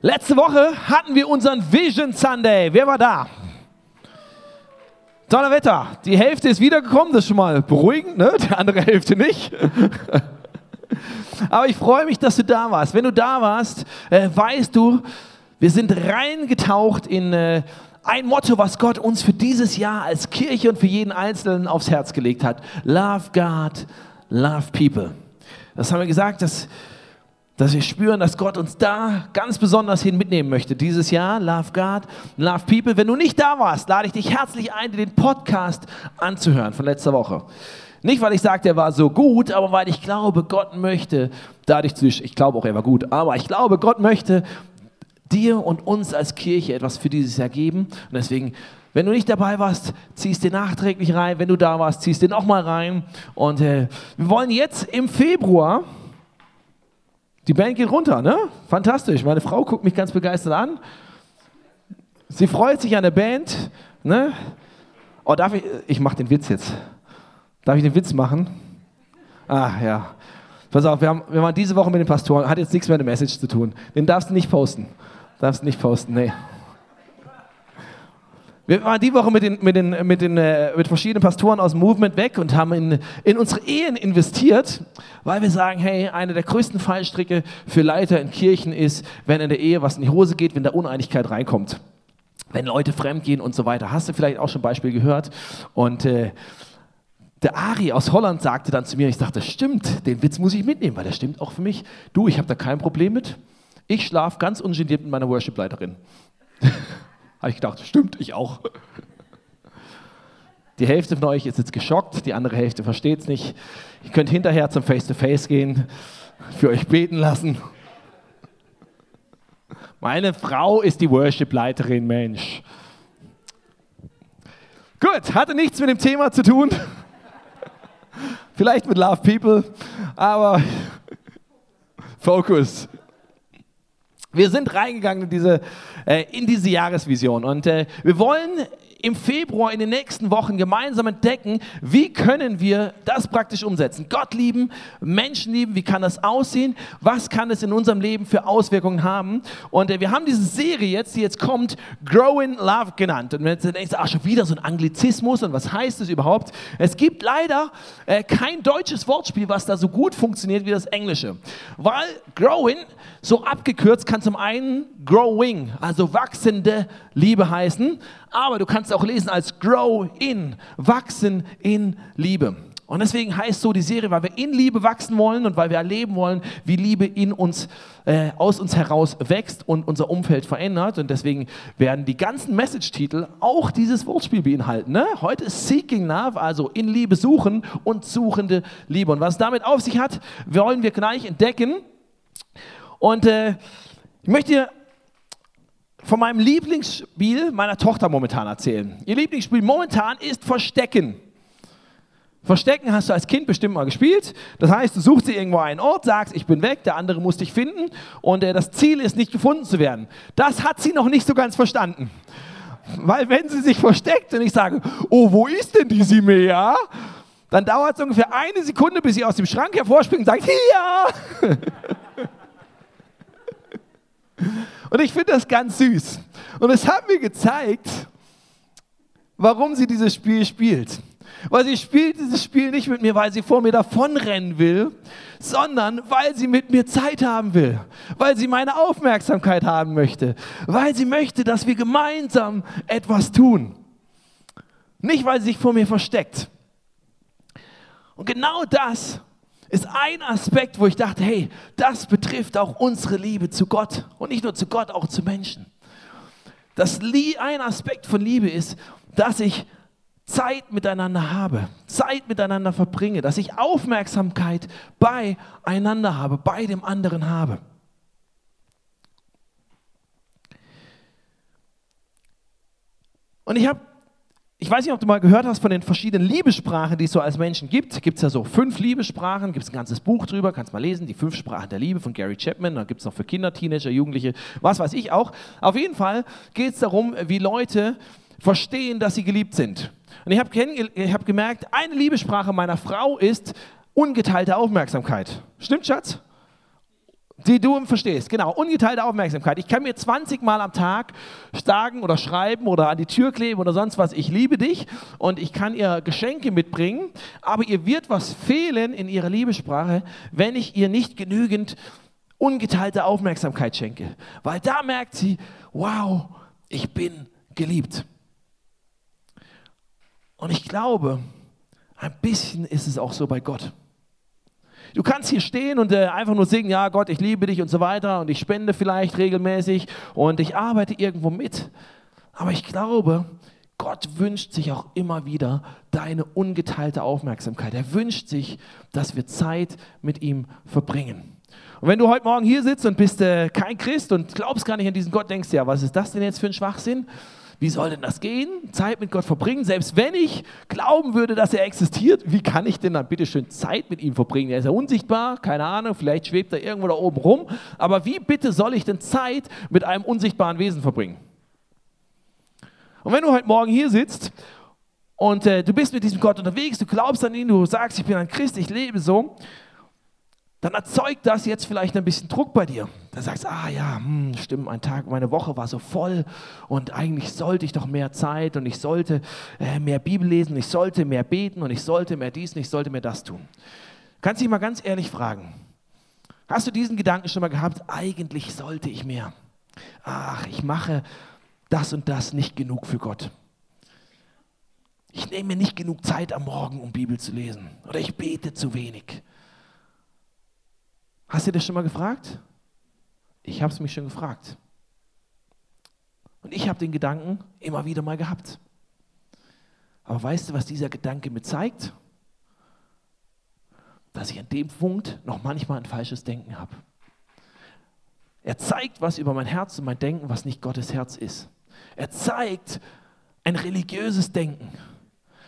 Letzte Woche hatten wir unseren Vision Sunday. Wer war da? Toller Wetter. Die Hälfte ist wiedergekommen, das ist schon mal beruhigend, ne? die andere Hälfte nicht. Aber ich freue mich, dass du da warst. Wenn du da warst, äh, weißt du, wir sind reingetaucht in äh, ein Motto, was Gott uns für dieses Jahr als Kirche und für jeden Einzelnen aufs Herz gelegt hat. Love God, love people. Das haben wir gesagt, dass dass wir spüren, dass Gott uns da ganz besonders hin mitnehmen möchte. Dieses Jahr, Love God, Love People. Wenn du nicht da warst, lade ich dich herzlich ein, dir den Podcast anzuhören von letzter Woche. Nicht, weil ich sage, der war so gut, aber weil ich glaube, Gott möchte dadurch zu, ich glaube auch, er war gut, aber ich glaube, Gott möchte dir und uns als Kirche etwas für dieses Jahr geben. Und deswegen, wenn du nicht dabei warst, ziehst du nachträglich rein. Wenn du da warst, ziehst du nochmal rein. Und äh, wir wollen jetzt im Februar die Band geht runter, ne? Fantastisch. Meine Frau guckt mich ganz begeistert an. Sie freut sich an der Band, ne? Oh, darf ich, ich mache den Witz jetzt. Darf ich den Witz machen? Ah, ja. Pass auf, wir, haben, wir waren diese Woche mit den Pastoren, hat jetzt nichts mehr mit der Message zu tun. Den darfst du nicht posten. Darfst du nicht posten, nee. Wir waren die Woche mit, den, mit, den, mit, den, äh, mit verschiedenen Pastoren aus dem Movement weg und haben in, in unsere Ehen investiert, weil wir sagen, hey, eine der größten Fallstricke für Leiter in Kirchen ist, wenn in der Ehe was in die Hose geht, wenn da Uneinigkeit reinkommt. Wenn Leute fremdgehen und so weiter. Hast du vielleicht auch schon ein Beispiel gehört? Und äh, der Ari aus Holland sagte dann zu mir, ich dachte, das stimmt, den Witz muss ich mitnehmen, weil der stimmt auch für mich. Du, ich habe da kein Problem mit. Ich schlafe ganz ungeniert mit meiner Worship-Leiterin. Habe ich gedacht, stimmt, ich auch. Die Hälfte von euch ist jetzt geschockt, die andere Hälfte versteht es nicht. Ihr könnt hinterher zum Face-to-Face -face gehen, für euch beten lassen. Meine Frau ist die Worship-Leiterin, Mensch. Gut, hatte nichts mit dem Thema zu tun. Vielleicht mit Love People, aber Fokus. Wir sind reingegangen in diese, äh, in diese Jahresvision. Und äh, wir wollen im Februar in den nächsten Wochen gemeinsam entdecken, wie können wir das praktisch umsetzen. Gott lieben, Menschen lieben, wie kann das aussehen? Was kann es in unserem Leben für Auswirkungen haben? Und äh, wir haben diese Serie jetzt, die jetzt kommt, Grow in Love genannt. Und jetzt denkst ach, schon wieder so ein Anglizismus und was heißt das überhaupt? Es gibt leider äh, kein deutsches Wortspiel, was da so gut funktioniert wie das Englische. Weil Growing, so abgekürzt, kann zum einen Growing, also wachsende Liebe heißen, aber du kannst auch lesen als Grow in, wachsen in Liebe. Und deswegen heißt so die Serie, weil wir in Liebe wachsen wollen und weil wir erleben wollen, wie Liebe in uns, äh, aus uns heraus wächst und unser Umfeld verändert. Und deswegen werden die ganzen Message-Titel auch dieses Wortspiel beinhalten. Ne? Heute ist Seeking Love, also in Liebe suchen und suchende Liebe. Und was damit auf sich hat, wollen wir gleich entdecken. Und äh, ich möchte dir von meinem Lieblingsspiel meiner Tochter momentan erzählen. Ihr Lieblingsspiel momentan ist Verstecken. Verstecken hast du als Kind bestimmt mal gespielt. Das heißt, du suchst dir irgendwo einen Ort, sagst, ich bin weg, der andere muss dich finden und äh, das Ziel ist, nicht gefunden zu werden. Das hat sie noch nicht so ganz verstanden. Weil wenn sie sich versteckt und ich sage, oh, wo ist denn die Simea? Dann dauert es ungefähr eine Sekunde, bis sie aus dem Schrank hervorspringt und sagt, hier! Und ich finde das ganz süß. Und es hat mir gezeigt, warum sie dieses Spiel spielt. Weil sie spielt dieses Spiel nicht mit mir, weil sie vor mir davonrennen will, sondern weil sie mit mir Zeit haben will, weil sie meine Aufmerksamkeit haben möchte, weil sie möchte, dass wir gemeinsam etwas tun. Nicht, weil sie sich vor mir versteckt. Und genau das ist ein Aspekt, wo ich dachte, hey, das betrifft auch unsere Liebe zu Gott und nicht nur zu Gott, auch zu Menschen. Das ein Aspekt von Liebe ist, dass ich Zeit miteinander habe, Zeit miteinander verbringe, dass ich Aufmerksamkeit beieinander habe, bei dem anderen habe. Und ich habe ich weiß nicht, ob du mal gehört hast von den verschiedenen Liebessprachen, die es so als Menschen gibt. Gibt es ja so fünf Liebessprachen, gibt es ein ganzes Buch drüber, kannst mal lesen, die fünf Sprachen der Liebe von Gary Chapman. Da gibt es noch für Kinder, Teenager, Jugendliche, was weiß ich auch. Auf jeden Fall geht es darum, wie Leute verstehen, dass sie geliebt sind. Und ich habe hab gemerkt, eine Liebessprache meiner Frau ist ungeteilte Aufmerksamkeit. Stimmt, Schatz? Die du verstehst, genau, ungeteilte Aufmerksamkeit. Ich kann mir 20 Mal am Tag sagen oder schreiben oder an die Tür kleben oder sonst was, ich liebe dich und ich kann ihr Geschenke mitbringen, aber ihr wird was fehlen in ihrer Liebessprache, wenn ich ihr nicht genügend ungeteilte Aufmerksamkeit schenke. Weil da merkt sie, wow, ich bin geliebt. Und ich glaube, ein bisschen ist es auch so bei Gott. Du kannst hier stehen und äh, einfach nur singen, ja Gott, ich liebe dich und so weiter und ich spende vielleicht regelmäßig und ich arbeite irgendwo mit. Aber ich glaube, Gott wünscht sich auch immer wieder deine ungeteilte Aufmerksamkeit. Er wünscht sich, dass wir Zeit mit ihm verbringen. Und wenn du heute Morgen hier sitzt und bist äh, kein Christ und glaubst gar nicht an diesen Gott, denkst du ja, was ist das denn jetzt für ein Schwachsinn? Wie soll denn das gehen? Zeit mit Gott verbringen? Selbst wenn ich glauben würde, dass er existiert, wie kann ich denn dann bitte schön Zeit mit ihm verbringen? Er ist ja unsichtbar, keine Ahnung, vielleicht schwebt er irgendwo da oben rum. Aber wie bitte soll ich denn Zeit mit einem unsichtbaren Wesen verbringen? Und wenn du heute Morgen hier sitzt und äh, du bist mit diesem Gott unterwegs, du glaubst an ihn, du sagst, ich bin ein Christ, ich lebe so, dann erzeugt das jetzt vielleicht ein bisschen Druck bei dir. Dann sagst du, ah ja, hm, stimmt, mein Tag, meine Woche war so voll und eigentlich sollte ich doch mehr Zeit und ich sollte äh, mehr Bibel lesen, ich sollte mehr beten und ich sollte mehr dies und ich sollte mehr das tun. Kannst dich mal ganz ehrlich fragen, hast du diesen Gedanken schon mal gehabt, eigentlich sollte ich mehr? Ach, ich mache das und das nicht genug für Gott. Ich nehme mir nicht genug Zeit am Morgen, um Bibel zu lesen. Oder ich bete zu wenig. Hast du das schon mal gefragt? Ich habe es mich schon gefragt. Und ich habe den Gedanken immer wieder mal gehabt. Aber weißt du, was dieser Gedanke mir zeigt? Dass ich an dem Punkt noch manchmal ein falsches Denken habe. Er zeigt was über mein Herz und mein Denken, was nicht Gottes Herz ist. Er zeigt ein religiöses Denken.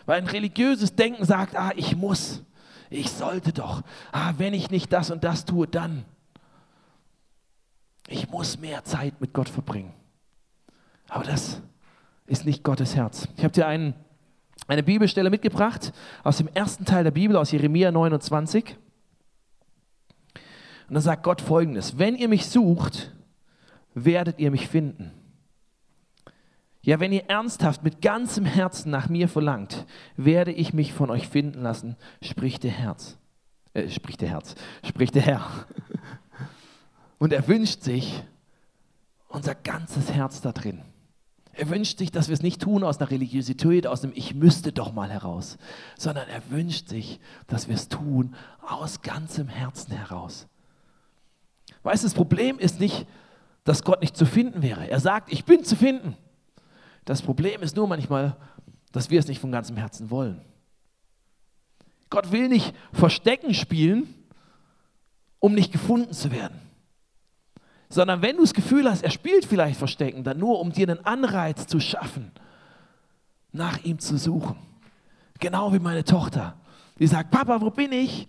Weil ein religiöses Denken sagt, ah, ich muss ich sollte doch, ah, wenn ich nicht das und das tue, dann. Ich muss mehr Zeit mit Gott verbringen. Aber das ist nicht Gottes Herz. Ich habe dir einen, eine Bibelstelle mitgebracht aus dem ersten Teil der Bibel, aus Jeremia 29. Und da sagt Gott folgendes: Wenn ihr mich sucht, werdet ihr mich finden. Ja, wenn ihr ernsthaft mit ganzem Herzen nach mir verlangt, werde ich mich von euch finden lassen, spricht der Herz. Äh, spricht der Herz, spricht der Herr. Und er wünscht sich unser ganzes Herz da drin. Er wünscht sich, dass wir es nicht tun aus einer Religiosität, aus einem Ich müsste doch mal heraus, sondern er wünscht sich, dass wir es tun aus ganzem Herzen heraus. Weißt du, das Problem ist nicht, dass Gott nicht zu finden wäre. Er sagt, ich bin zu finden. Das Problem ist nur manchmal, dass wir es nicht von ganzem Herzen wollen. Gott will nicht Verstecken spielen, um nicht gefunden zu werden. Sondern wenn du das Gefühl hast, er spielt vielleicht Verstecken, dann nur, um dir einen Anreiz zu schaffen, nach ihm zu suchen. Genau wie meine Tochter, die sagt, Papa, wo bin ich?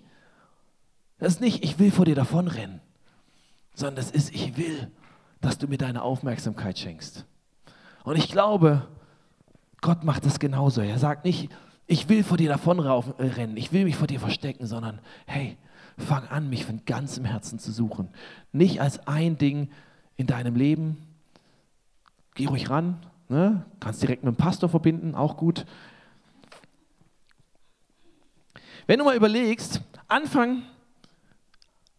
Das ist nicht, ich will vor dir davonrennen, sondern das ist, ich will, dass du mir deine Aufmerksamkeit schenkst. Und ich glaube, Gott macht das genauso. Er sagt nicht, ich will vor dir davonrennen, ich will mich vor dir verstecken, sondern hey, fang an, mich von ganzem Herzen zu suchen. Nicht als ein Ding in deinem Leben. Geh ruhig ran, ne? kannst direkt mit dem Pastor verbinden, auch gut. Wenn du mal überlegst, Anfang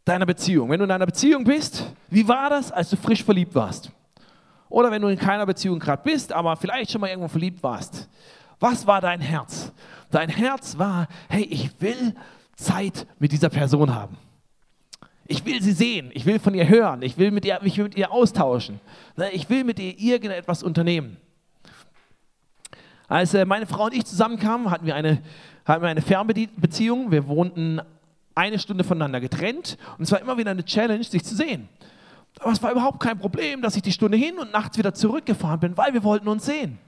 deiner Beziehung, wenn du in einer Beziehung bist, wie war das, als du frisch verliebt warst? Oder wenn du in keiner Beziehung gerade bist, aber vielleicht schon mal irgendwo verliebt warst. Was war dein Herz? Dein Herz war, hey, ich will Zeit mit dieser Person haben. Ich will sie sehen, ich will von ihr hören, ich will mit ihr, mich mit ihr austauschen. Ne, ich will mit ihr irgendetwas unternehmen. Als äh, meine Frau und ich zusammenkamen, hatten wir eine, hatten wir eine Fernbeziehung. Wir wohnten eine Stunde voneinander getrennt und es war immer wieder eine Challenge, sich zu sehen. Aber es war überhaupt kein Problem, dass ich die Stunde hin und nachts wieder zurückgefahren bin, weil wir wollten uns sehen.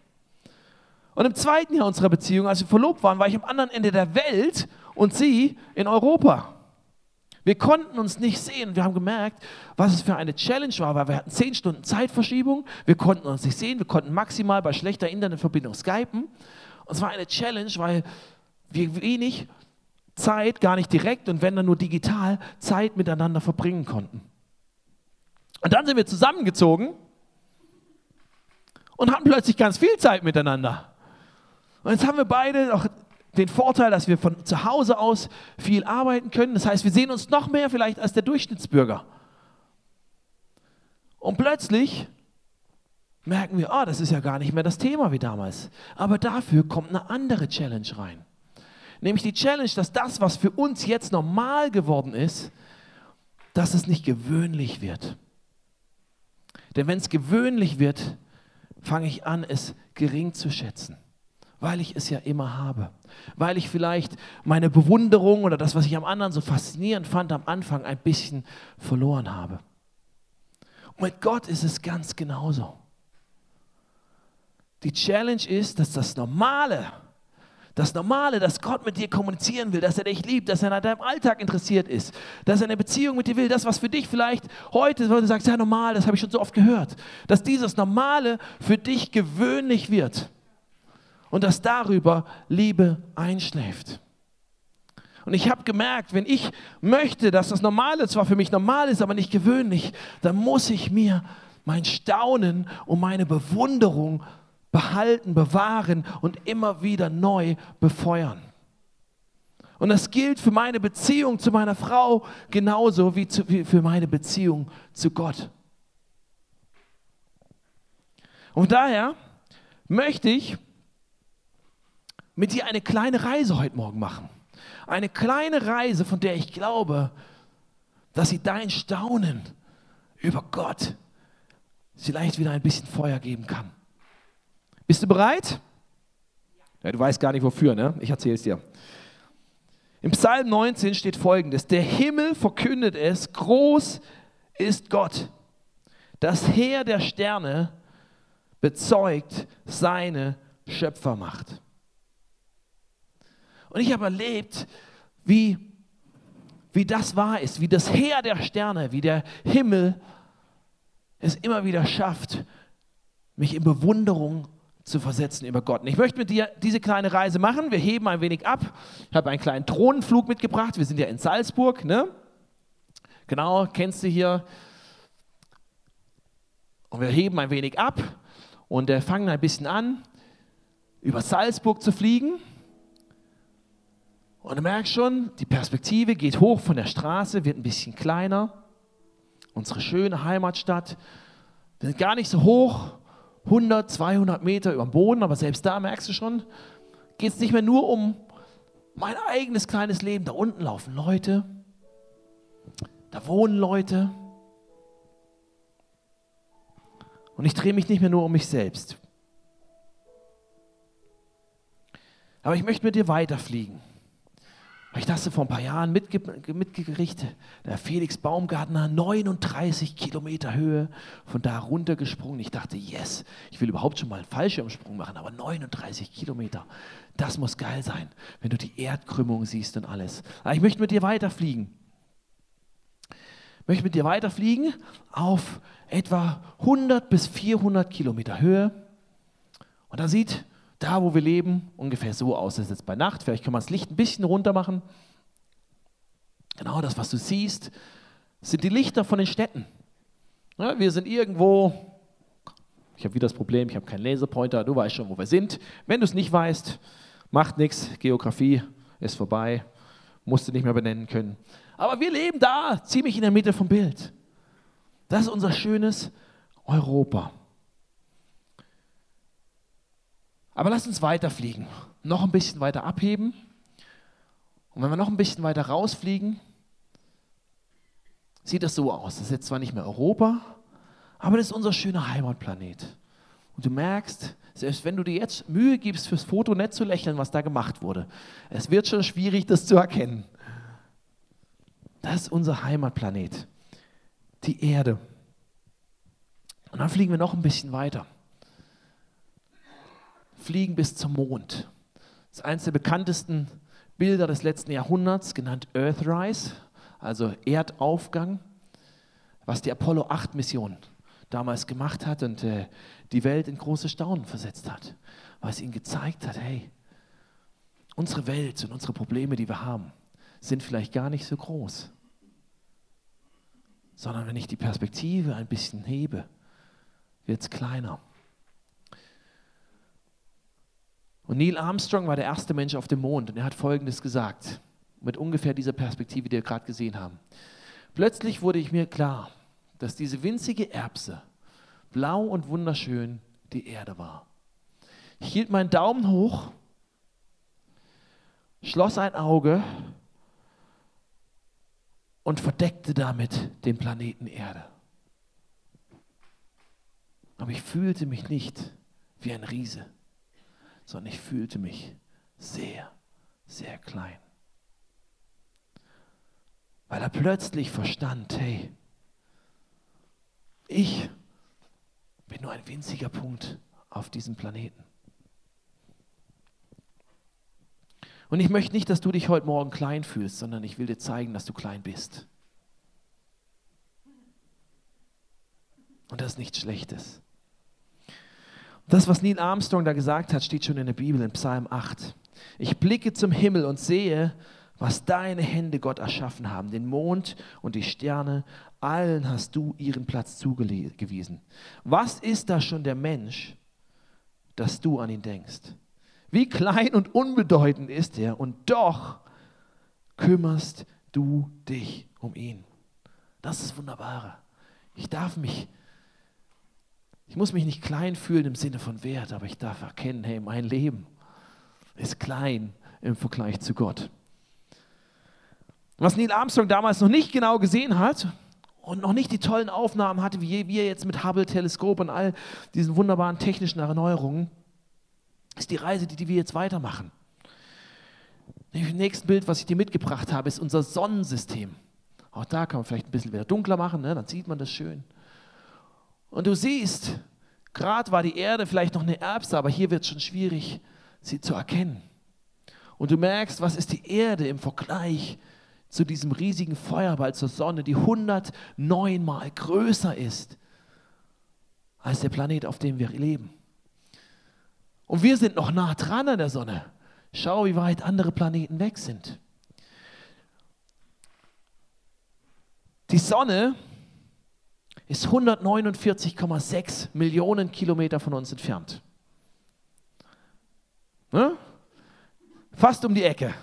Und im zweiten Jahr unserer Beziehung, als wir verlobt waren, war ich am anderen Ende der Welt und sie in Europa. Wir konnten uns nicht sehen. Wir haben gemerkt, was es für eine Challenge war, weil wir hatten zehn Stunden Zeitverschiebung. Wir konnten uns nicht sehen. Wir konnten maximal bei schlechter Internetverbindung skypen. Und es war eine Challenge, weil wir wenig Zeit, gar nicht direkt und wenn dann nur digital, Zeit miteinander verbringen konnten. Und dann sind wir zusammengezogen und hatten plötzlich ganz viel Zeit miteinander. Und jetzt haben wir beide auch den Vorteil, dass wir von zu Hause aus viel arbeiten können. Das heißt, wir sehen uns noch mehr vielleicht als der Durchschnittsbürger. Und plötzlich merken wir, oh, das ist ja gar nicht mehr das Thema wie damals. Aber dafür kommt eine andere Challenge rein. Nämlich die Challenge, dass das, was für uns jetzt normal geworden ist, dass es nicht gewöhnlich wird. Denn wenn es gewöhnlich wird, fange ich an, es gering zu schätzen, weil ich es ja immer habe. Weil ich vielleicht meine Bewunderung oder das, was ich am anderen so faszinierend fand, am Anfang ein bisschen verloren habe. Und mit Gott ist es ganz genauso. Die Challenge ist, dass das Normale, das Normale, dass Gott mit dir kommunizieren will, dass er dich liebt, dass er an deinem Alltag interessiert ist, dass er eine Beziehung mit dir will, das, was für dich vielleicht heute, wo du sagst, ja normal, das habe ich schon so oft gehört, dass dieses Normale für dich gewöhnlich wird und dass darüber Liebe einschläft. Und ich habe gemerkt, wenn ich möchte, dass das Normale zwar für mich normal ist, aber nicht gewöhnlich, dann muss ich mir mein Staunen und meine Bewunderung behalten, bewahren und immer wieder neu befeuern. Und das gilt für meine Beziehung zu meiner Frau genauso wie, zu, wie für meine Beziehung zu Gott. Und daher möchte ich mit dir eine kleine Reise heute Morgen machen. Eine kleine Reise, von der ich glaube, dass sie dein Staunen über Gott vielleicht wieder ein bisschen Feuer geben kann. Bist du bereit? Ja, du weißt gar nicht wofür, ne? Ich erzähle es dir. Im Psalm 19 steht folgendes: Der Himmel verkündet es, groß ist Gott. Das Heer der Sterne bezeugt seine Schöpfermacht. Und ich habe erlebt, wie, wie das wahr ist, wie das Heer der Sterne, wie der Himmel es immer wieder schafft, mich in Bewunderung zu versetzen über Gott. Und ich möchte mit dir diese kleine Reise machen. Wir heben ein wenig ab. Ich habe einen kleinen Drohnenflug mitgebracht. Wir sind ja in Salzburg, ne? Genau, kennst du hier. Und wir heben ein wenig ab und äh, fangen ein bisschen an, über Salzburg zu fliegen. Und du merkst schon, die Perspektive geht hoch von der Straße, wird ein bisschen kleiner. Unsere schöne Heimatstadt, wir sind gar nicht so hoch, 100, 200 Meter über dem Boden, aber selbst da merkst du schon, geht es nicht mehr nur um mein eigenes kleines Leben. Da unten laufen Leute, da wohnen Leute. Und ich drehe mich nicht mehr nur um mich selbst. Aber ich möchte mit dir weiterfliegen. Habe ich das vor ein paar Jahren mitge mitgekriegt? Der Felix Baumgartner, 39 Kilometer Höhe, von da runtergesprungen. Ich dachte, yes, ich will überhaupt schon mal einen Fallschirmsprung machen, aber 39 Kilometer, das muss geil sein, wenn du die Erdkrümmung siehst und alles. Aber ich möchte mit dir weiterfliegen. Ich möchte mit dir weiterfliegen auf etwa 100 bis 400 Kilometer Höhe. Und da sieht da, wo wir leben, ungefähr so aus. Das ist jetzt bei Nacht. Vielleicht können wir das Licht ein bisschen runter machen. Genau das, was du siehst, sind die Lichter von den Städten. Ja, wir sind irgendwo. Ich habe wieder das Problem, ich habe keinen Laserpointer. Du weißt schon, wo wir sind. Wenn du es nicht weißt, macht nichts. Geografie ist vorbei. Musst du nicht mehr benennen können. Aber wir leben da, ziemlich in der Mitte vom Bild. Das ist unser schönes Europa. Aber lass uns weiterfliegen, noch ein bisschen weiter abheben. Und wenn wir noch ein bisschen weiter rausfliegen, sieht das so aus. Das ist jetzt zwar nicht mehr Europa, aber das ist unser schöner Heimatplanet. Und du merkst, selbst wenn du dir jetzt Mühe gibst, fürs Foto nicht zu lächeln, was da gemacht wurde, es wird schon schwierig, das zu erkennen. Das ist unser Heimatplanet, die Erde. Und dann fliegen wir noch ein bisschen weiter fliegen bis zum Mond. Das ist eines der bekanntesten Bilder des letzten Jahrhunderts, genannt Earthrise, also Erdaufgang, was die Apollo 8 Mission damals gemacht hat und äh, die Welt in große Staunen versetzt hat, weil es ihnen gezeigt hat, hey, unsere Welt und unsere Probleme, die wir haben, sind vielleicht gar nicht so groß. sondern wenn ich die Perspektive ein bisschen hebe, wird es kleiner. Und Neil Armstrong war der erste Mensch auf dem Mond und er hat Folgendes gesagt, mit ungefähr dieser Perspektive, die wir gerade gesehen haben. Plötzlich wurde ich mir klar, dass diese winzige Erbse blau und wunderschön die Erde war. Ich hielt meinen Daumen hoch, schloss ein Auge und verdeckte damit den Planeten Erde. Aber ich fühlte mich nicht wie ein Riese, sondern ich fühlte mich sehr, sehr klein. Weil er plötzlich verstand, hey, ich bin nur ein winziger Punkt auf diesem Planeten. Und ich möchte nicht, dass du dich heute Morgen klein fühlst, sondern ich will dir zeigen, dass du klein bist. Und das ist nichts Schlechtes. Das, was Neil Armstrong da gesagt hat, steht schon in der Bibel in Psalm 8. Ich blicke zum Himmel und sehe, was deine Hände Gott erschaffen haben, den Mond und die Sterne, allen hast du ihren Platz zugewiesen. Was ist da schon der Mensch, dass du an ihn denkst? Wie klein und unbedeutend ist er und doch kümmerst du dich um ihn. Das ist wunderbar. Ich darf mich, ich muss mich nicht klein fühlen im Sinne von Wert, aber ich darf erkennen, hey, mein Leben ist klein im Vergleich zu Gott. Was Neil Armstrong damals noch nicht genau gesehen hat und noch nicht die tollen Aufnahmen hatte, wie wir jetzt mit Hubble-Teleskop und all diesen wunderbaren technischen Erneuerungen, ist die Reise, die wir jetzt weitermachen. Das nächste Bild, was ich dir mitgebracht habe, ist unser Sonnensystem. Auch da kann man vielleicht ein bisschen wieder dunkler machen, ne? dann sieht man das schön. Und du siehst, gerade war die Erde vielleicht noch eine Erbse, aber hier wird es schon schwierig, sie zu erkennen. Und du merkst, was ist die Erde im Vergleich zu diesem riesigen Feuerball zur Sonne, die 109 Mal größer ist als der Planet, auf dem wir leben. Und wir sind noch nah dran an der Sonne. Schau, wie weit andere Planeten weg sind. Die Sonne ist 149,6 Millionen Kilometer von uns entfernt. Ne? Fast um die Ecke.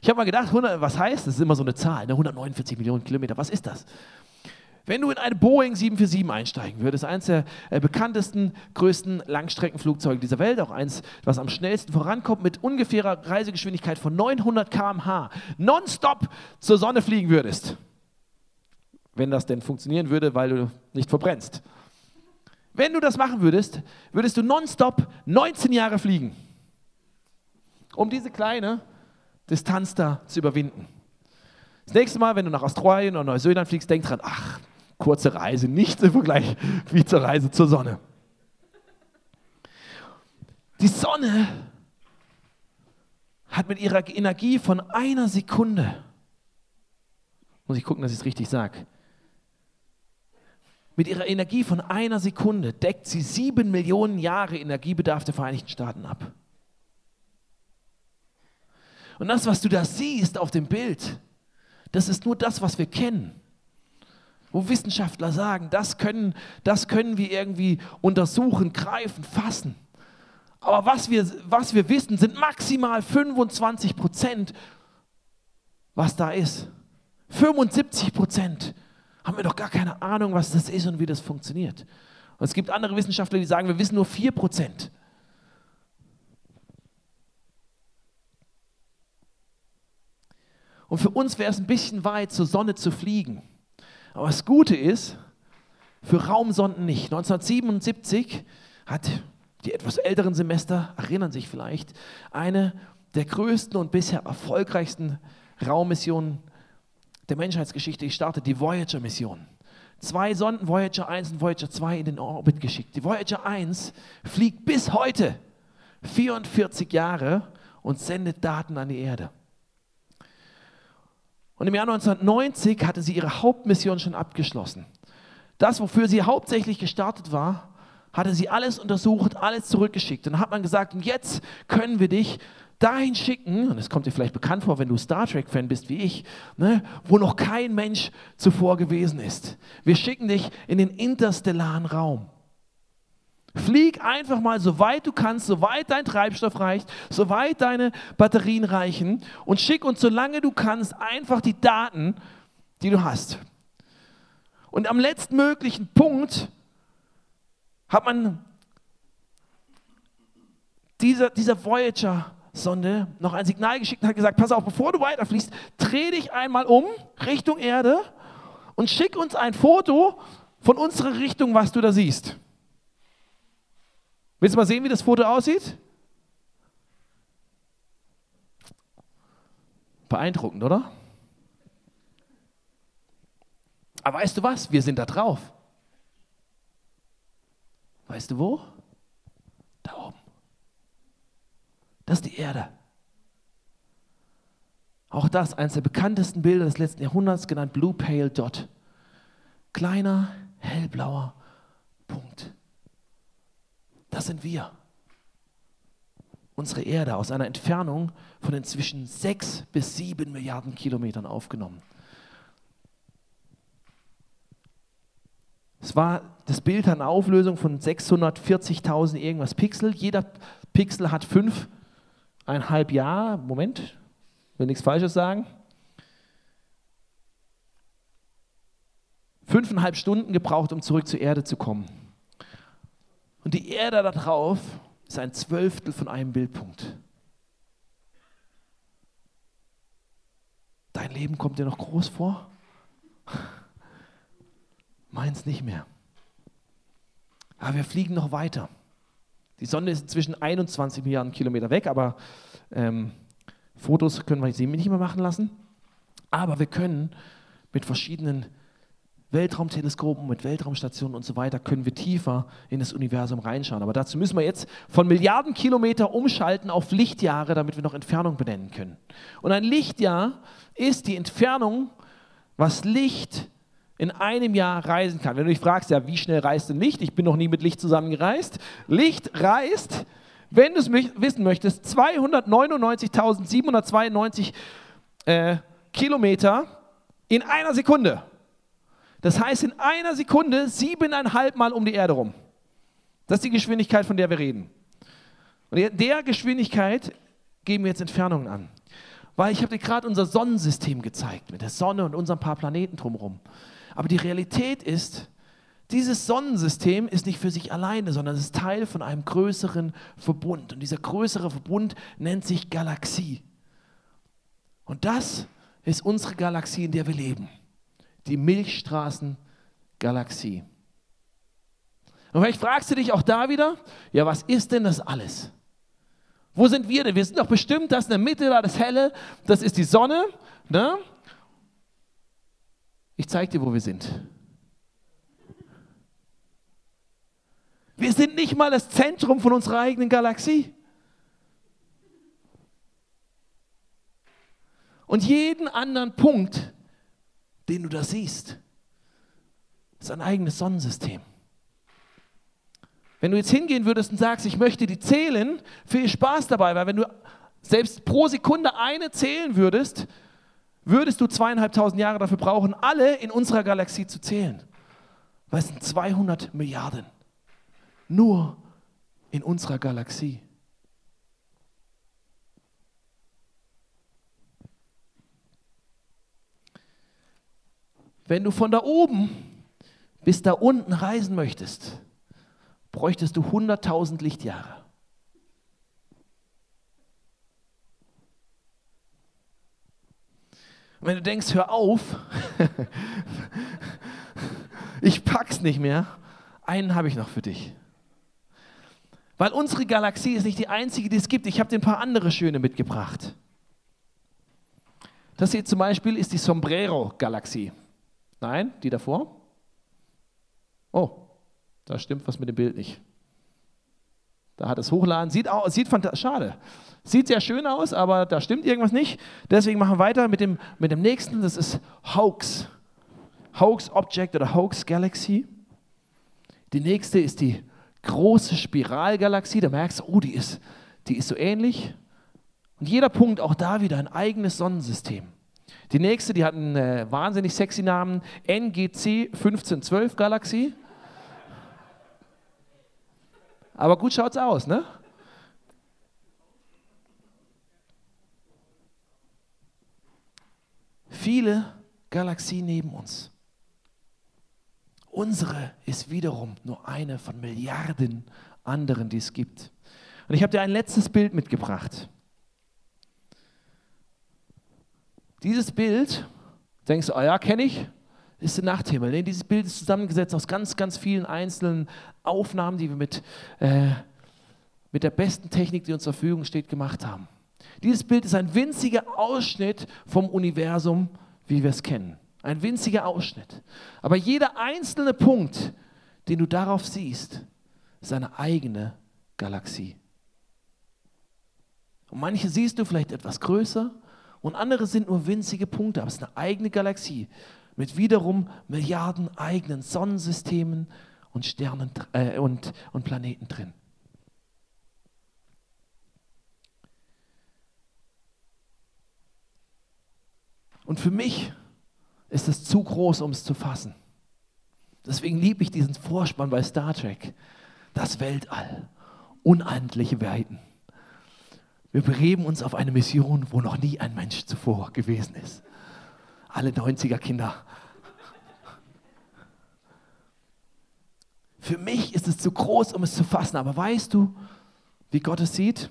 Ich habe mal gedacht, 100, was heißt, das ist immer so eine Zahl, ne? 149 Millionen Kilometer, was ist das? Wenn du in eine Boeing 747 einsteigen würdest, eines der äh, bekanntesten, größten Langstreckenflugzeuge dieser Welt, auch eins, was am schnellsten vorankommt, mit ungefährer Reisegeschwindigkeit von 900 km/h, nonstop zur Sonne fliegen würdest, wenn das denn funktionieren würde, weil du nicht verbrennst. Wenn du das machen würdest, würdest du nonstop 19 Jahre fliegen, um diese kleine Distanz da zu überwinden. Das nächste Mal, wenn du nach Australien oder Neuseeland fliegst, denk dran, ach, kurze Reise, nichts im Vergleich wie zur Reise zur Sonne. Die Sonne hat mit ihrer Energie von einer Sekunde, muss ich gucken, dass ich es richtig sage, mit ihrer Energie von einer Sekunde deckt sie sieben Millionen Jahre Energiebedarf der Vereinigten Staaten ab. Und das, was du da siehst auf dem Bild, das ist nur das, was wir kennen wo Wissenschaftler sagen, das können, das können wir irgendwie untersuchen, greifen, fassen. Aber was wir, was wir wissen, sind maximal 25 Prozent, was da ist. 75 Prozent haben wir doch gar keine Ahnung, was das ist und wie das funktioniert. Und es gibt andere Wissenschaftler, die sagen, wir wissen nur 4 Prozent. Und für uns wäre es ein bisschen weit, zur Sonne zu fliegen. Aber das Gute ist, für Raumsonden nicht. 1977 hat die etwas älteren Semester, erinnern sich vielleicht, eine der größten und bisher erfolgreichsten Raummissionen der Menschheitsgeschichte gestartet, die Voyager-Mission. Zwei Sonden, Voyager 1 und Voyager 2, in den Orbit geschickt. Die Voyager 1 fliegt bis heute 44 Jahre und sendet Daten an die Erde. Und im Jahr 1990 hatte sie ihre Hauptmission schon abgeschlossen. Das, wofür sie hauptsächlich gestartet war, hatte sie alles untersucht, alles zurückgeschickt. Und dann hat man gesagt, jetzt können wir dich dahin schicken, und es kommt dir vielleicht bekannt vor, wenn du Star Trek-Fan bist wie ich, ne, wo noch kein Mensch zuvor gewesen ist. Wir schicken dich in den interstellaren Raum. Flieg einfach mal so weit du kannst, so weit dein Treibstoff reicht, so weit deine Batterien reichen und schick uns, solange du kannst, einfach die Daten, die du hast. Und am letztmöglichen Punkt hat man dieser, dieser Voyager-Sonde noch ein Signal geschickt und hat gesagt, pass auf, bevor du weiterfliegst, dreh dich einmal um Richtung Erde und schick uns ein Foto von unserer Richtung, was du da siehst. Willst du mal sehen, wie das Foto aussieht? Beeindruckend, oder? Aber weißt du was? Wir sind da drauf. Weißt du wo? Da oben. Das ist die Erde. Auch das, eines der bekanntesten Bilder des letzten Jahrhunderts, genannt Blue Pale Dot. Kleiner, hellblauer Punkt. Das sind wir. Unsere Erde aus einer Entfernung von inzwischen sechs bis sieben Milliarden Kilometern aufgenommen. Es war, das Bild hat eine Auflösung von 640.000 irgendwas Pixel. Jeder Pixel hat fünfeinhalb Jahre, Moment, will nichts Falsches sagen. Fünfeinhalb Stunden gebraucht, um zurück zur Erde zu kommen. Und die Erde da drauf ist ein Zwölftel von einem Bildpunkt. Dein Leben kommt dir noch groß vor? Meins nicht mehr. Aber wir fliegen noch weiter. Die Sonne ist inzwischen 21 Milliarden Kilometer weg, aber ähm, Fotos können wir sie nicht mehr machen lassen. Aber wir können mit verschiedenen Weltraumteleskopen, mit Weltraumstationen und so weiter können wir tiefer in das Universum reinschauen. Aber dazu müssen wir jetzt von Milliarden Kilometer umschalten auf Lichtjahre, damit wir noch Entfernung benennen können. Und ein Lichtjahr ist die Entfernung, was Licht in einem Jahr reisen kann. Wenn du dich fragst, ja, wie schnell reist denn Licht? Ich bin noch nie mit Licht zusammengereist. Licht reist, wenn du es wissen möchtest, 299.792 äh, Kilometer in einer Sekunde. Das heißt, in einer Sekunde siebeneinhalb Mal um die Erde rum. Das ist die Geschwindigkeit, von der wir reden. Und der Geschwindigkeit geben wir jetzt Entfernungen an. Weil ich habe dir gerade unser Sonnensystem gezeigt, mit der Sonne und unseren paar Planeten drumherum. Aber die Realität ist, dieses Sonnensystem ist nicht für sich alleine, sondern es ist Teil von einem größeren Verbund. Und dieser größere Verbund nennt sich Galaxie. Und das ist unsere Galaxie, in der wir leben die Milchstraßengalaxie. Und vielleicht fragst du dich auch da wieder, ja, was ist denn das alles? Wo sind wir denn? Wir sind doch bestimmt, das in der Mitte da, das Helle, das ist die Sonne. Ne? Ich zeige dir, wo wir sind. Wir sind nicht mal das Zentrum von unserer eigenen Galaxie. Und jeden anderen Punkt, den du da siehst, ist ein eigenes Sonnensystem. Wenn du jetzt hingehen würdest und sagst, ich möchte die zählen, viel Spaß dabei, weil wenn du selbst pro Sekunde eine zählen würdest, würdest du zweieinhalbtausend Jahre dafür brauchen, alle in unserer Galaxie zu zählen. Weil es sind 200 Milliarden. Nur in unserer Galaxie. Wenn du von da oben bis da unten reisen möchtest, bräuchtest du 100.000 Lichtjahre. Und wenn du denkst, hör auf, ich pack's nicht mehr, einen habe ich noch für dich. Weil unsere Galaxie ist nicht die einzige, die es gibt. Ich habe dir ein paar andere schöne mitgebracht. Das hier zum Beispiel ist die Sombrero-Galaxie. Nein, die davor? Oh, da stimmt was mit dem Bild nicht. Da hat es Hochladen, sieht, sieht fantastisch, schade. Sieht sehr schön aus, aber da stimmt irgendwas nicht. Deswegen machen wir weiter mit dem, mit dem nächsten, das ist Hoax. Hoax Object oder Hoax Galaxy. Die nächste ist die große Spiralgalaxie. Da merkst du, oh, die ist, die ist so ähnlich. Und jeder Punkt, auch da wieder ein eigenes Sonnensystem. Die nächste, die hat einen äh, wahnsinnig sexy Namen, NGC 1512 Galaxie. Aber gut schaut's aus, ne? Viele Galaxien neben uns. Unsere ist wiederum nur eine von Milliarden anderen, die es gibt. Und ich habe dir ein letztes Bild mitgebracht. Dieses Bild, denkst du, oh ja, kenne ich, ist der Nachthimmel. Nee, dieses Bild ist zusammengesetzt aus ganz, ganz vielen einzelnen Aufnahmen, die wir mit, äh, mit der besten Technik, die uns zur Verfügung steht, gemacht haben. Dieses Bild ist ein winziger Ausschnitt vom Universum, wie wir es kennen. Ein winziger Ausschnitt. Aber jeder einzelne Punkt, den du darauf siehst, ist eine eigene Galaxie. Und manche siehst du vielleicht etwas größer und andere sind nur winzige Punkte, aber es ist eine eigene Galaxie mit wiederum Milliarden eigenen Sonnensystemen und Sternen äh, und, und Planeten drin. Und für mich ist es zu groß, um es zu fassen. Deswegen liebe ich diesen Vorspann bei Star Trek. Das Weltall, unendliche Weiten. Wir begeben uns auf eine Mission, wo noch nie ein Mensch zuvor gewesen ist. Alle 90er Kinder. Für mich ist es zu groß, um es zu fassen. Aber weißt du, wie Gott es sieht?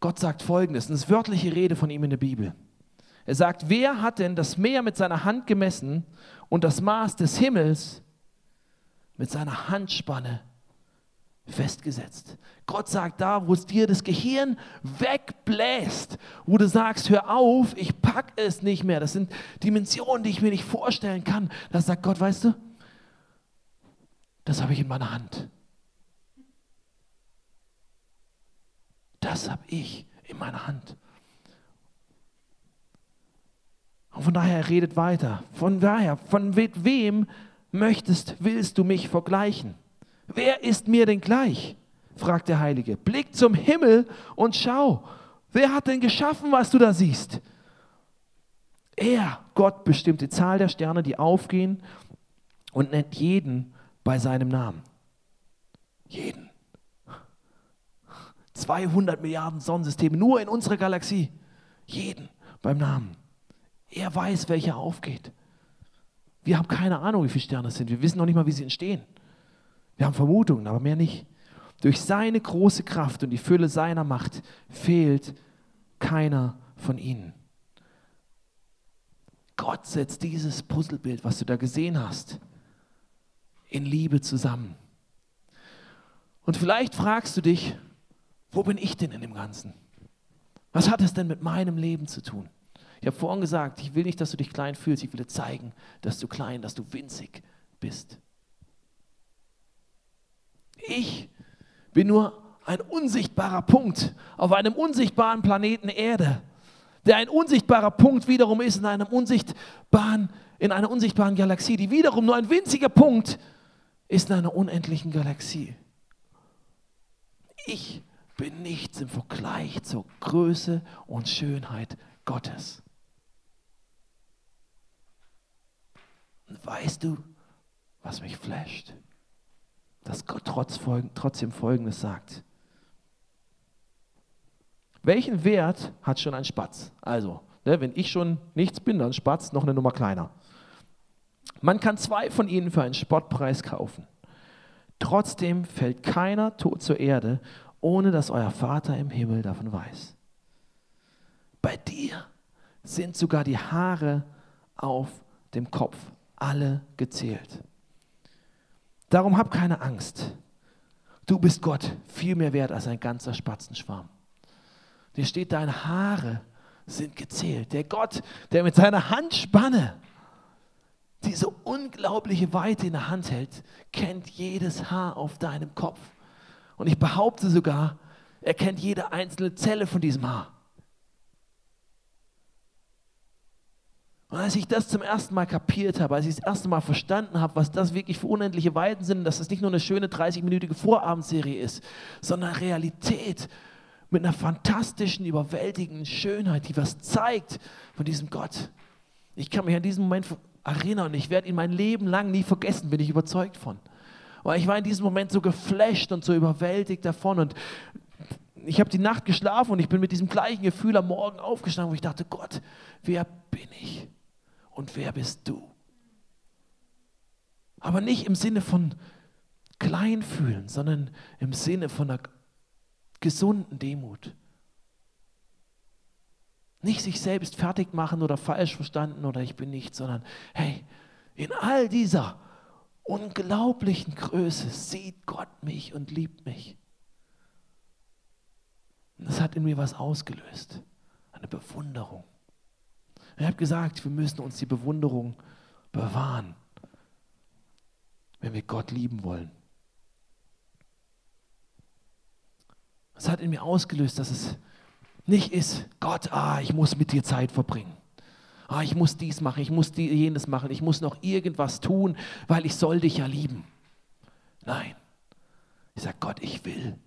Gott sagt folgendes, das ist wörtliche Rede von ihm in der Bibel. Er sagt, wer hat denn das Meer mit seiner Hand gemessen und das Maß des Himmels mit seiner Handspanne festgesetzt? Gott sagt da, wo es dir das Gehirn wegbläst, wo du sagst, hör auf, ich pack es nicht mehr. Das sind Dimensionen, die ich mir nicht vorstellen kann. Da sagt Gott, weißt du, das habe ich in meiner Hand. Das habe ich in meiner Hand. Und von daher er redet weiter. Von daher, von wem möchtest, willst du mich vergleichen? Wer ist mir denn gleich? fragt der Heilige. Blick zum Himmel und schau. Wer hat denn geschaffen, was du da siehst? Er, Gott, bestimmt die Zahl der Sterne, die aufgehen und nennt jeden bei seinem Namen. Jeden. 200 Milliarden Sonnensysteme nur in unserer Galaxie. Jeden beim Namen. Er weiß, welcher aufgeht. Wir haben keine Ahnung, wie viele Sterne es sind. Wir wissen noch nicht mal, wie sie entstehen. Wir haben Vermutungen, aber mehr nicht. Durch seine große Kraft und die Fülle seiner Macht fehlt keiner von ihnen. Gott setzt dieses Puzzlebild, was du da gesehen hast, in Liebe zusammen. Und vielleicht fragst du dich, wo bin ich denn in dem Ganzen? Was hat es denn mit meinem Leben zu tun? Ich habe vorhin gesagt, ich will nicht, dass du dich klein fühlst, ich will dir zeigen, dass du klein, dass du winzig bist. Ich bin nur ein unsichtbarer Punkt auf einem unsichtbaren Planeten Erde, der ein unsichtbarer Punkt wiederum ist in einem unsichtbaren, in einer unsichtbaren Galaxie, die wiederum nur ein winziger Punkt ist in einer unendlichen Galaxie. Ich bin nichts im Vergleich zur Größe und Schönheit Gottes. Und weißt du, was mich flasht? Dass Gott trotz, trotzdem Folgendes sagt. Welchen Wert hat schon ein Spatz? Also, ne, wenn ich schon nichts bin, dann Spatz noch eine Nummer kleiner. Man kann zwei von ihnen für einen Spottpreis kaufen. Trotzdem fällt keiner tot zur Erde, ohne dass euer Vater im Himmel davon weiß. Bei dir sind sogar die Haare auf dem Kopf alle gezählt. Darum hab keine Angst. Du bist Gott viel mehr wert als ein ganzer Spatzenschwarm. Dir steht, deine Haare sind gezählt. Der Gott, der mit seiner Handspanne diese unglaubliche Weite in der Hand hält, kennt jedes Haar auf deinem Kopf. Und ich behaupte sogar, er kennt jede einzelne Zelle von diesem Haar. Und als ich das zum ersten Mal kapiert habe, als ich das erste Mal verstanden habe, was das wirklich für unendliche Weiten sind, dass das nicht nur eine schöne 30-minütige Vorabendserie ist, sondern Realität mit einer fantastischen, überwältigenden Schönheit, die was zeigt von diesem Gott. Ich kann mich an diesen Moment erinnern und ich werde ihn mein Leben lang nie vergessen, bin ich überzeugt von. Weil ich war in diesem Moment so geflasht und so überwältigt davon und ich habe die Nacht geschlafen und ich bin mit diesem gleichen Gefühl am Morgen aufgestanden, wo ich dachte, Gott, wer bin ich und wer bist du? Aber nicht im Sinne von klein fühlen, sondern im Sinne von einer gesunden Demut. Nicht sich selbst fertig machen oder falsch verstanden oder ich bin nicht, sondern hey, in all dieser unglaublichen Größe sieht Gott mich und liebt mich. Und das hat in mir was ausgelöst, eine Bewunderung. Ich habe gesagt, wir müssen uns die Bewunderung bewahren, wenn wir Gott lieben wollen. Es hat in mir ausgelöst, dass es nicht ist, Gott, ah, ich muss mit dir Zeit verbringen. Ah, ich muss dies machen, ich muss die, jenes machen, ich muss noch irgendwas tun, weil ich soll dich ja lieben. Nein. Ich sage, Gott, ich will.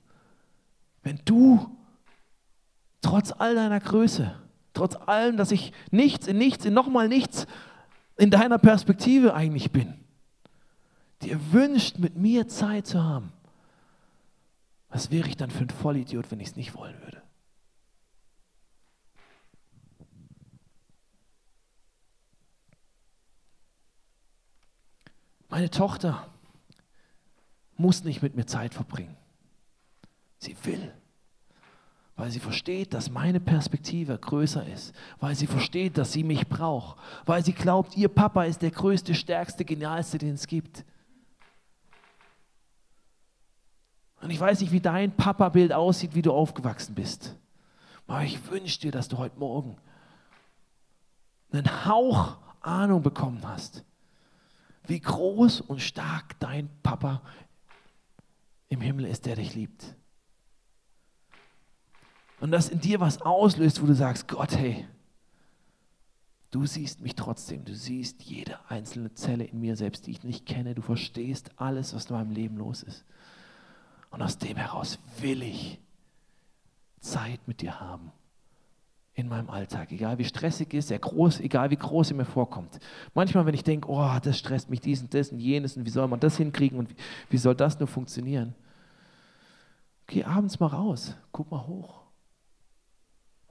Wenn du trotz all deiner Größe, trotz allem, dass ich nichts in nichts, in nochmal nichts in deiner Perspektive eigentlich bin, dir wünscht, mit mir Zeit zu haben, was wäre ich dann für ein Vollidiot, wenn ich es nicht wollen würde? Meine Tochter muss nicht mit mir Zeit verbringen. Sie will, weil sie versteht, dass meine Perspektive größer ist, weil sie versteht, dass sie mich braucht, weil sie glaubt, ihr Papa ist der größte, stärkste, genialste, den es gibt. Und ich weiß nicht, wie dein Papa-Bild aussieht, wie du aufgewachsen bist. Aber ich wünsche dir, dass du heute Morgen einen Hauch Ahnung bekommen hast, wie groß und stark dein Papa im Himmel ist, der dich liebt. Und dass in dir was auslöst, wo du sagst, Gott, hey, du siehst mich trotzdem, du siehst jede einzelne Zelle in mir selbst, die ich nicht kenne, du verstehst alles, was in meinem Leben los ist. Und aus dem heraus will ich Zeit mit dir haben in meinem Alltag, egal wie stressig ist, er groß, egal wie groß er mir vorkommt. Manchmal, wenn ich denke, oh, das stresst mich, dies und das und jenes und wie soll man das hinkriegen und wie, wie soll das nur funktionieren? Geh abends mal raus, guck mal hoch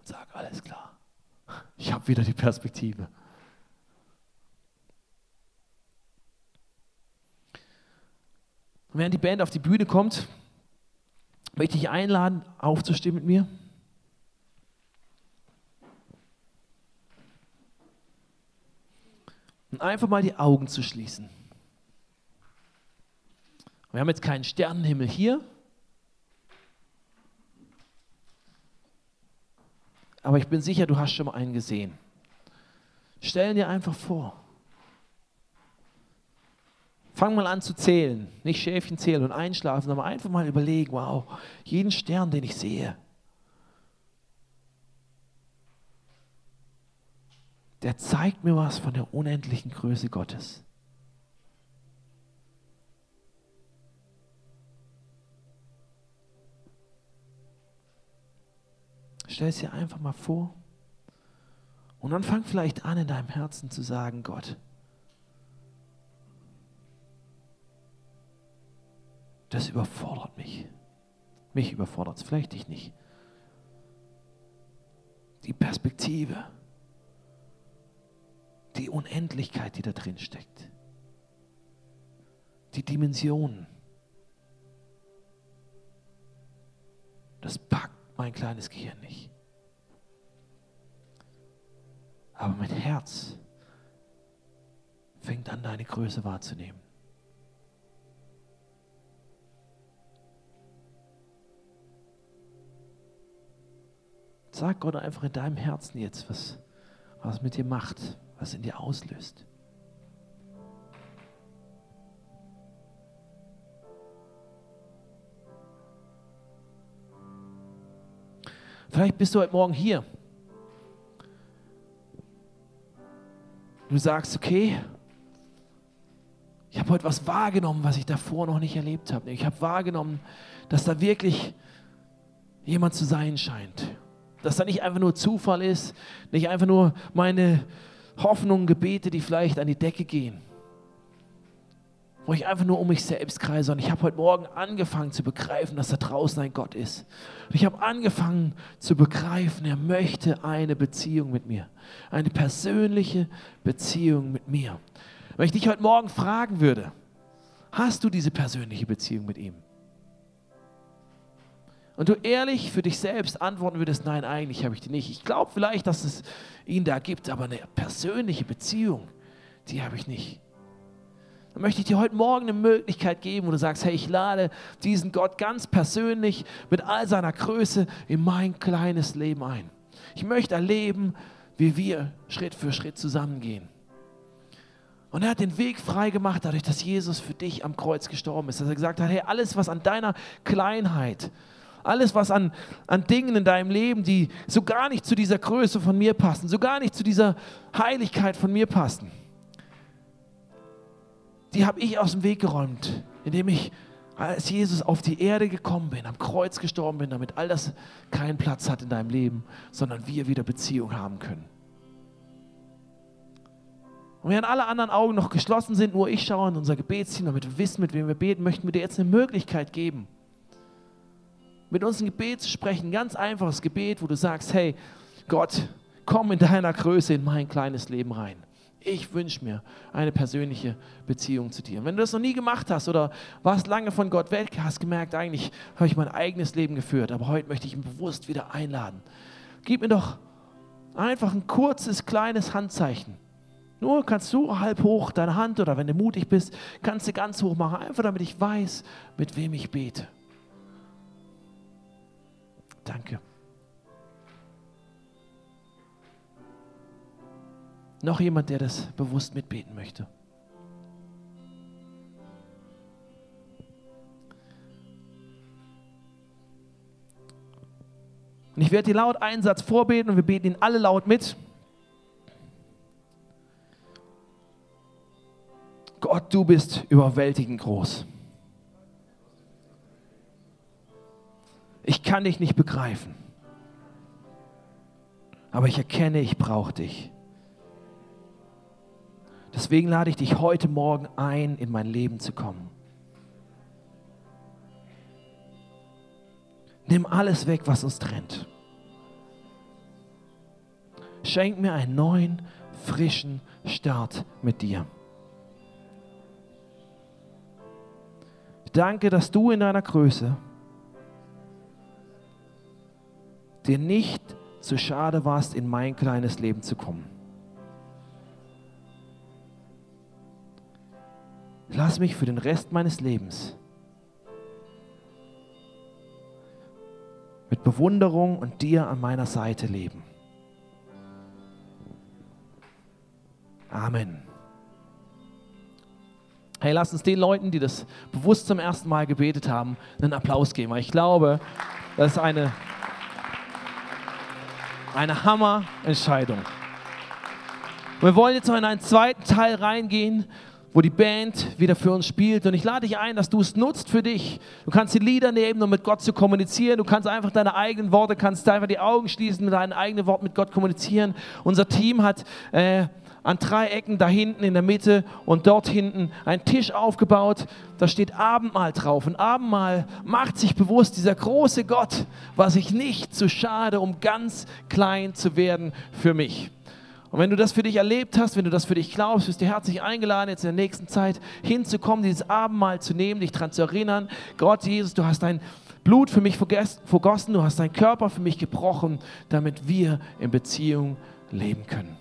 und sag, alles klar, ich habe wieder die Perspektive. Und während die Band auf die Bühne kommt, möchte ich einladen, aufzustehen mit mir. Und einfach mal die Augen zu schließen. Wir haben jetzt keinen Sternenhimmel hier. Aber ich bin sicher, du hast schon mal einen gesehen. Stell dir einfach vor. Fang mal an zu zählen. Nicht Schäfchen zählen und einschlafen, sondern einfach mal überlegen, wow, jeden Stern, den ich sehe, der zeigt mir was von der unendlichen Größe Gottes. Stell es dir einfach mal vor. Und dann fang vielleicht an, in deinem Herzen zu sagen, Gott, das überfordert mich. Mich überfordert es, vielleicht dich nicht. Die Perspektive, die Unendlichkeit, die da drin steckt, die Dimensionen, das packt mein kleines Gehirn nicht. Aber mein Herz fängt an, deine Größe wahrzunehmen. Sag Gott einfach in deinem Herzen jetzt, was, was mit dir macht, was in dir auslöst. Vielleicht bist du heute Morgen hier. Du sagst, okay, ich habe heute was wahrgenommen, was ich davor noch nicht erlebt habe. Ich habe wahrgenommen, dass da wirklich jemand zu sein scheint. Dass da nicht einfach nur Zufall ist, nicht einfach nur meine Hoffnungen, Gebete, die vielleicht an die Decke gehen. Wo ich einfach nur um mich selbst kreise. Und ich habe heute Morgen angefangen zu begreifen, dass da draußen ein Gott ist. Und ich habe angefangen zu begreifen, er möchte eine Beziehung mit mir. Eine persönliche Beziehung mit mir. Wenn ich dich heute Morgen fragen würde, hast du diese persönliche Beziehung mit ihm? Und du ehrlich für dich selbst antworten würdest, nein, eigentlich habe ich die nicht. Ich glaube vielleicht, dass es ihn da gibt, aber eine persönliche Beziehung, die habe ich nicht. Dann möchte ich dir heute Morgen eine Möglichkeit geben, wo du sagst, hey, ich lade diesen Gott ganz persönlich mit all seiner Größe in mein kleines Leben ein. Ich möchte erleben, wie wir Schritt für Schritt zusammengehen. Und er hat den Weg frei gemacht, dadurch, dass Jesus für dich am Kreuz gestorben ist. Dass er gesagt hat, hey, alles, was an deiner Kleinheit, alles, was an, an Dingen in deinem Leben, die so gar nicht zu dieser Größe von mir passen, so gar nicht zu dieser Heiligkeit von mir passen, die habe ich aus dem Weg geräumt, indem ich als Jesus auf die Erde gekommen bin, am Kreuz gestorben bin, damit all das keinen Platz hat in deinem Leben, sondern wir wieder Beziehung haben können. Und während alle anderen Augen noch geschlossen sind, nur ich schaue in unser Gebetsteam, damit wir wissen, mit wem wir beten, möchten wir dir jetzt eine Möglichkeit geben, mit uns ein Gebet zu sprechen, ein ganz einfaches Gebet, wo du sagst, hey Gott, komm in deiner Größe in mein kleines Leben rein. Ich wünsche mir eine persönliche Beziehung zu dir. Und wenn du das noch nie gemacht hast oder warst lange von Gott weg, hast gemerkt, eigentlich habe ich mein eigenes Leben geführt, aber heute möchte ich ihn bewusst wieder einladen. Gib mir doch einfach ein kurzes, kleines Handzeichen. Nur kannst du halb hoch deine Hand oder wenn du mutig bist, kannst du ganz hoch machen, einfach damit ich weiß, mit wem ich bete. Danke. Noch jemand, der das bewusst mitbeten möchte? Und ich werde dir laut einen Satz vorbeten und wir beten ihn alle laut mit. Gott, du bist überwältigend groß. Ich kann dich nicht begreifen. Aber ich erkenne, ich brauche dich. Deswegen lade ich dich heute Morgen ein, in mein Leben zu kommen. Nimm alles weg, was uns trennt. Schenk mir einen neuen, frischen Start mit dir. Danke, dass du in deiner Größe dir nicht zu schade warst, in mein kleines Leben zu kommen. Lass mich für den Rest meines Lebens mit Bewunderung und dir an meiner Seite leben. Amen. Hey, lass uns den Leuten, die das bewusst zum ersten Mal gebetet haben, einen Applaus geben. Weil ich glaube, das ist eine eine Hammer-Entscheidung. Wir wollen jetzt noch in einen zweiten Teil reingehen, wo die Band wieder für uns spielt. Und ich lade dich ein, dass du es nutzt für dich. Du kannst die Lieder nehmen, um mit Gott zu kommunizieren. Du kannst einfach deine eigenen Worte, kannst einfach die Augen schließen, mit deinen eigenen Worten mit Gott kommunizieren. Unser Team hat äh, an drei Ecken da hinten in der Mitte und dort hinten einen Tisch aufgebaut. Da steht Abendmahl drauf. Und Abendmahl macht sich bewusst, dieser große Gott war sich nicht zu schade, um ganz klein zu werden für mich. Und wenn du das für dich erlebt hast, wenn du das für dich glaubst, bist du herzlich eingeladen, jetzt in der nächsten Zeit hinzukommen, dieses Abendmahl zu nehmen, dich daran zu erinnern, Gott Jesus, du hast dein Blut für mich vergossen, du hast deinen Körper für mich gebrochen, damit wir in Beziehung leben können.